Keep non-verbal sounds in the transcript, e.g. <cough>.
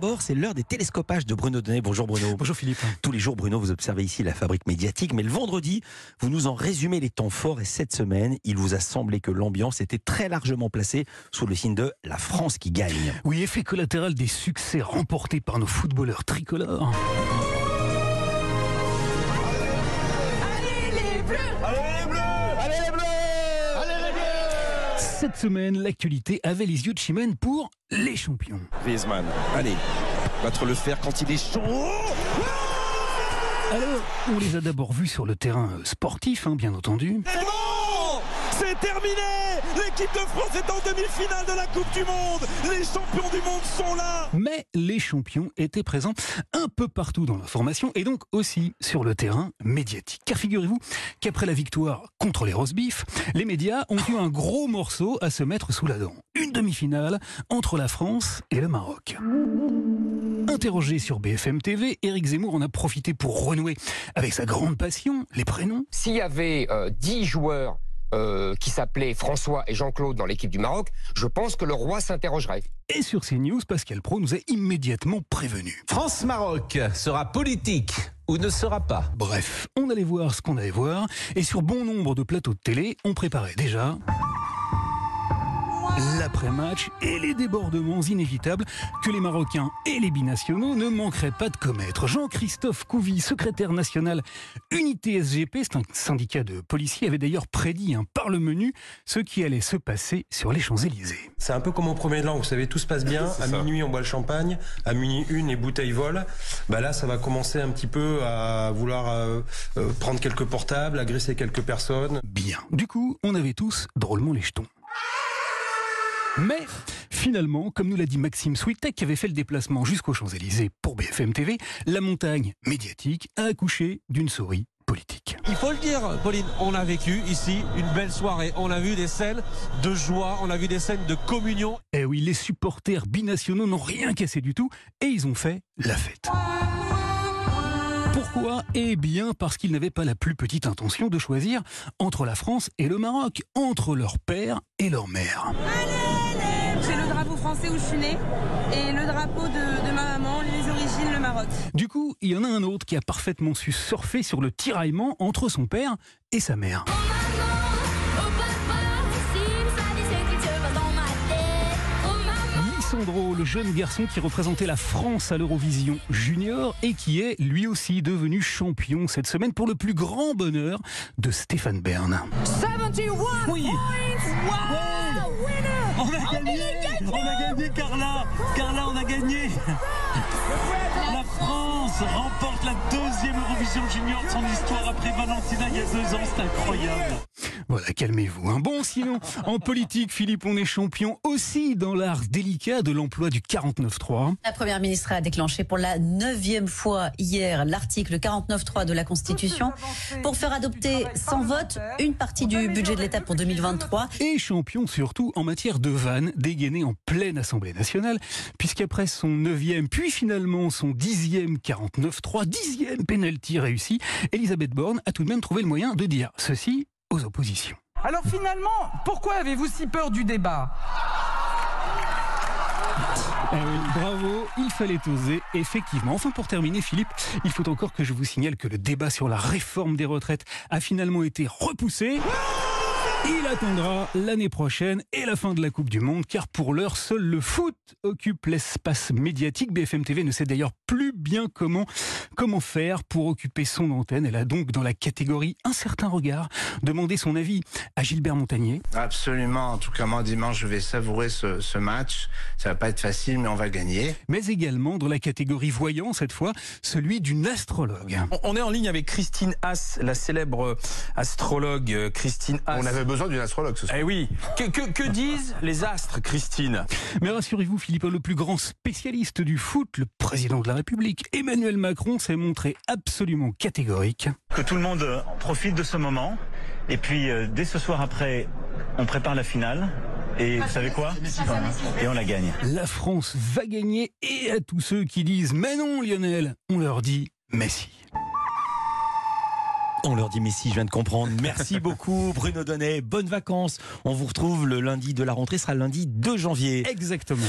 D'abord, c'est l'heure des télescopages de Bruno Donnet. Bonjour Bruno. Bonjour Philippe. Tous les jours, Bruno, vous observez ici la fabrique médiatique, mais le vendredi, vous nous en résumez les temps forts et cette semaine, il vous a semblé que l'ambiance était très largement placée sous le signe de la France qui gagne. Oui, effet collatéral des succès remportés par nos footballeurs tricolores. Cette semaine, l'actualité avait les yeux de Chimène pour les champions. Griezmann, allez, battre le fer quand il est chaud. Alors, on les a d'abord vus sur le terrain sportif, hein, bien entendu. C'est terminé L'équipe de France est en demi-finale de la Coupe du Monde Les champions du monde sont là Mais les champions étaient présents un peu partout dans la formation et donc aussi sur le terrain médiatique. Car figurez-vous qu'après la victoire contre les Rosbif, les médias ont eu un gros morceau à se mettre sous la dent. Une demi-finale entre la France et le Maroc. Interrogé sur BFM TV, Éric Zemmour en a profité pour renouer avec sa grande passion, les prénoms. S'il y avait euh, 10 joueurs euh, qui s'appelaient François et Jean-Claude dans l'équipe du Maroc, je pense que le roi s'interrogerait. Et sur CNews, Pascal Pro nous a immédiatement prévenu. France-Maroc sera politique ou ne sera pas. Bref, on allait voir ce qu'on allait voir, et sur bon nombre de plateaux de télé, on préparait déjà l'après-match et les débordements inévitables que les Marocains et les binationaux ne manqueraient pas de commettre. Jean-Christophe Couvi, secrétaire national Unité SGP, c'est un syndicat de policiers, avait d'ailleurs prédit un par le menu ce qui allait se passer sur les Champs-Élysées. C'est un peu comme au premier de l'an, vous savez, tout se passe bien. <laughs> À minuit, on boit le champagne. À minuit une, les bouteilles volent. Bah là, ça va commencer un petit peu à vouloir euh, euh, prendre quelques portables, agresser quelques personnes. Bien. Du coup, on avait tous drôlement les jetons. Mais finalement, comme nous l'a dit Maxime Switek, qui avait fait le déplacement jusqu'aux Champs-Élysées pour BFM TV, la montagne médiatique a accouché d'une souris politique. Il faut le dire, Pauline, on a vécu ici une belle soirée. On a vu des scènes de joie, on a vu des scènes de communion. Eh oui, les supporters binationaux n'ont rien cassé du tout et ils ont fait la fête. Pourquoi Eh bien parce qu'ils n'avaient pas la plus petite intention de choisir entre la France et le Maroc, entre leur père et leur mère. J'ai le drapeau français où je suis née et le drapeau de, de ma maman, les origines, le Maroc. Du coup, il y en a un autre qui a parfaitement su surfer sur le tiraillement entre son père et sa mère. Jeune garçon qui représentait la France à l'Eurovision Junior et qui est lui aussi devenu champion cette semaine pour le plus grand bonheur de Stéphane Bern. 71 Oui. Wow, On a gagné. On a gagné, Carla. Carla, on a gagné. La France remporte la deuxième Eurovision Junior de son histoire après Valentina il y a deux ans, c'est incroyable Voilà, calmez-vous. Un bon, sinon, en politique, Philippe, on est champion aussi dans l'art délicat de l'emploi du 49.3. La Première ministre a déclenché pour la neuvième fois hier l'article 49.3 de la Constitution pour faire adopter sans vote une partie du budget de l'État pour 2023. Et champion surtout en matière de vannes dégainées en pleine Assemblée nationale, puisqu'après son neuvième, puis finalement son dixième 49.3, dixième penalty réussi, Elisabeth Borne a tout de même trouvé le moyen de dire ceci aux oppositions. Alors finalement, pourquoi avez-vous si peur du débat? Eh oui, bravo, il fallait oser, effectivement. Enfin, pour terminer, Philippe, il faut encore que je vous signale que le débat sur la réforme des retraites a finalement été repoussé. Il attendra l'année prochaine et la fin de la Coupe du Monde, car pour l'heure, seul le foot occupe l'espace médiatique. BFM TV ne sait d'ailleurs plus bien comment, comment faire pour occuper son antenne. Elle a donc, dans la catégorie Un certain regard, demandé son avis à Gilbert Montagnier. Absolument. En tout cas, moi, dimanche, je vais savourer ce, ce match. Ça va pas être facile, mais on va gagner. Mais également, dans la catégorie voyant, cette fois, celui d'une astrologue. On- est en ligne avec Christine Haas, la célèbre astrologue euh, Christine Haas. On avait besoin d'une astrologue ce soir. Eh oui. Que, que- que disent les astres, Christine? Mais rassurez-vous, Philippe, le plus grand spécialiste du foot, le président de la République, Emmanuel Macron, s'est montré absolument catégorique. que tout le monde profite de ce moment. Et puis, euh, dès ce soir après, on prépare la finale. Et vous savez quoi? Et on la gagne. La France va gagner et à tous ceux qui disent Mais non, Lionel, on leur dit Messi. On leur dit Messi, je viens de comprendre. Merci <laughs> beaucoup Bruno Donnet. Bonnes vacances. On vous retrouve le lundi de la rentrée, ce sera le lundi 2 janvier. Exactement.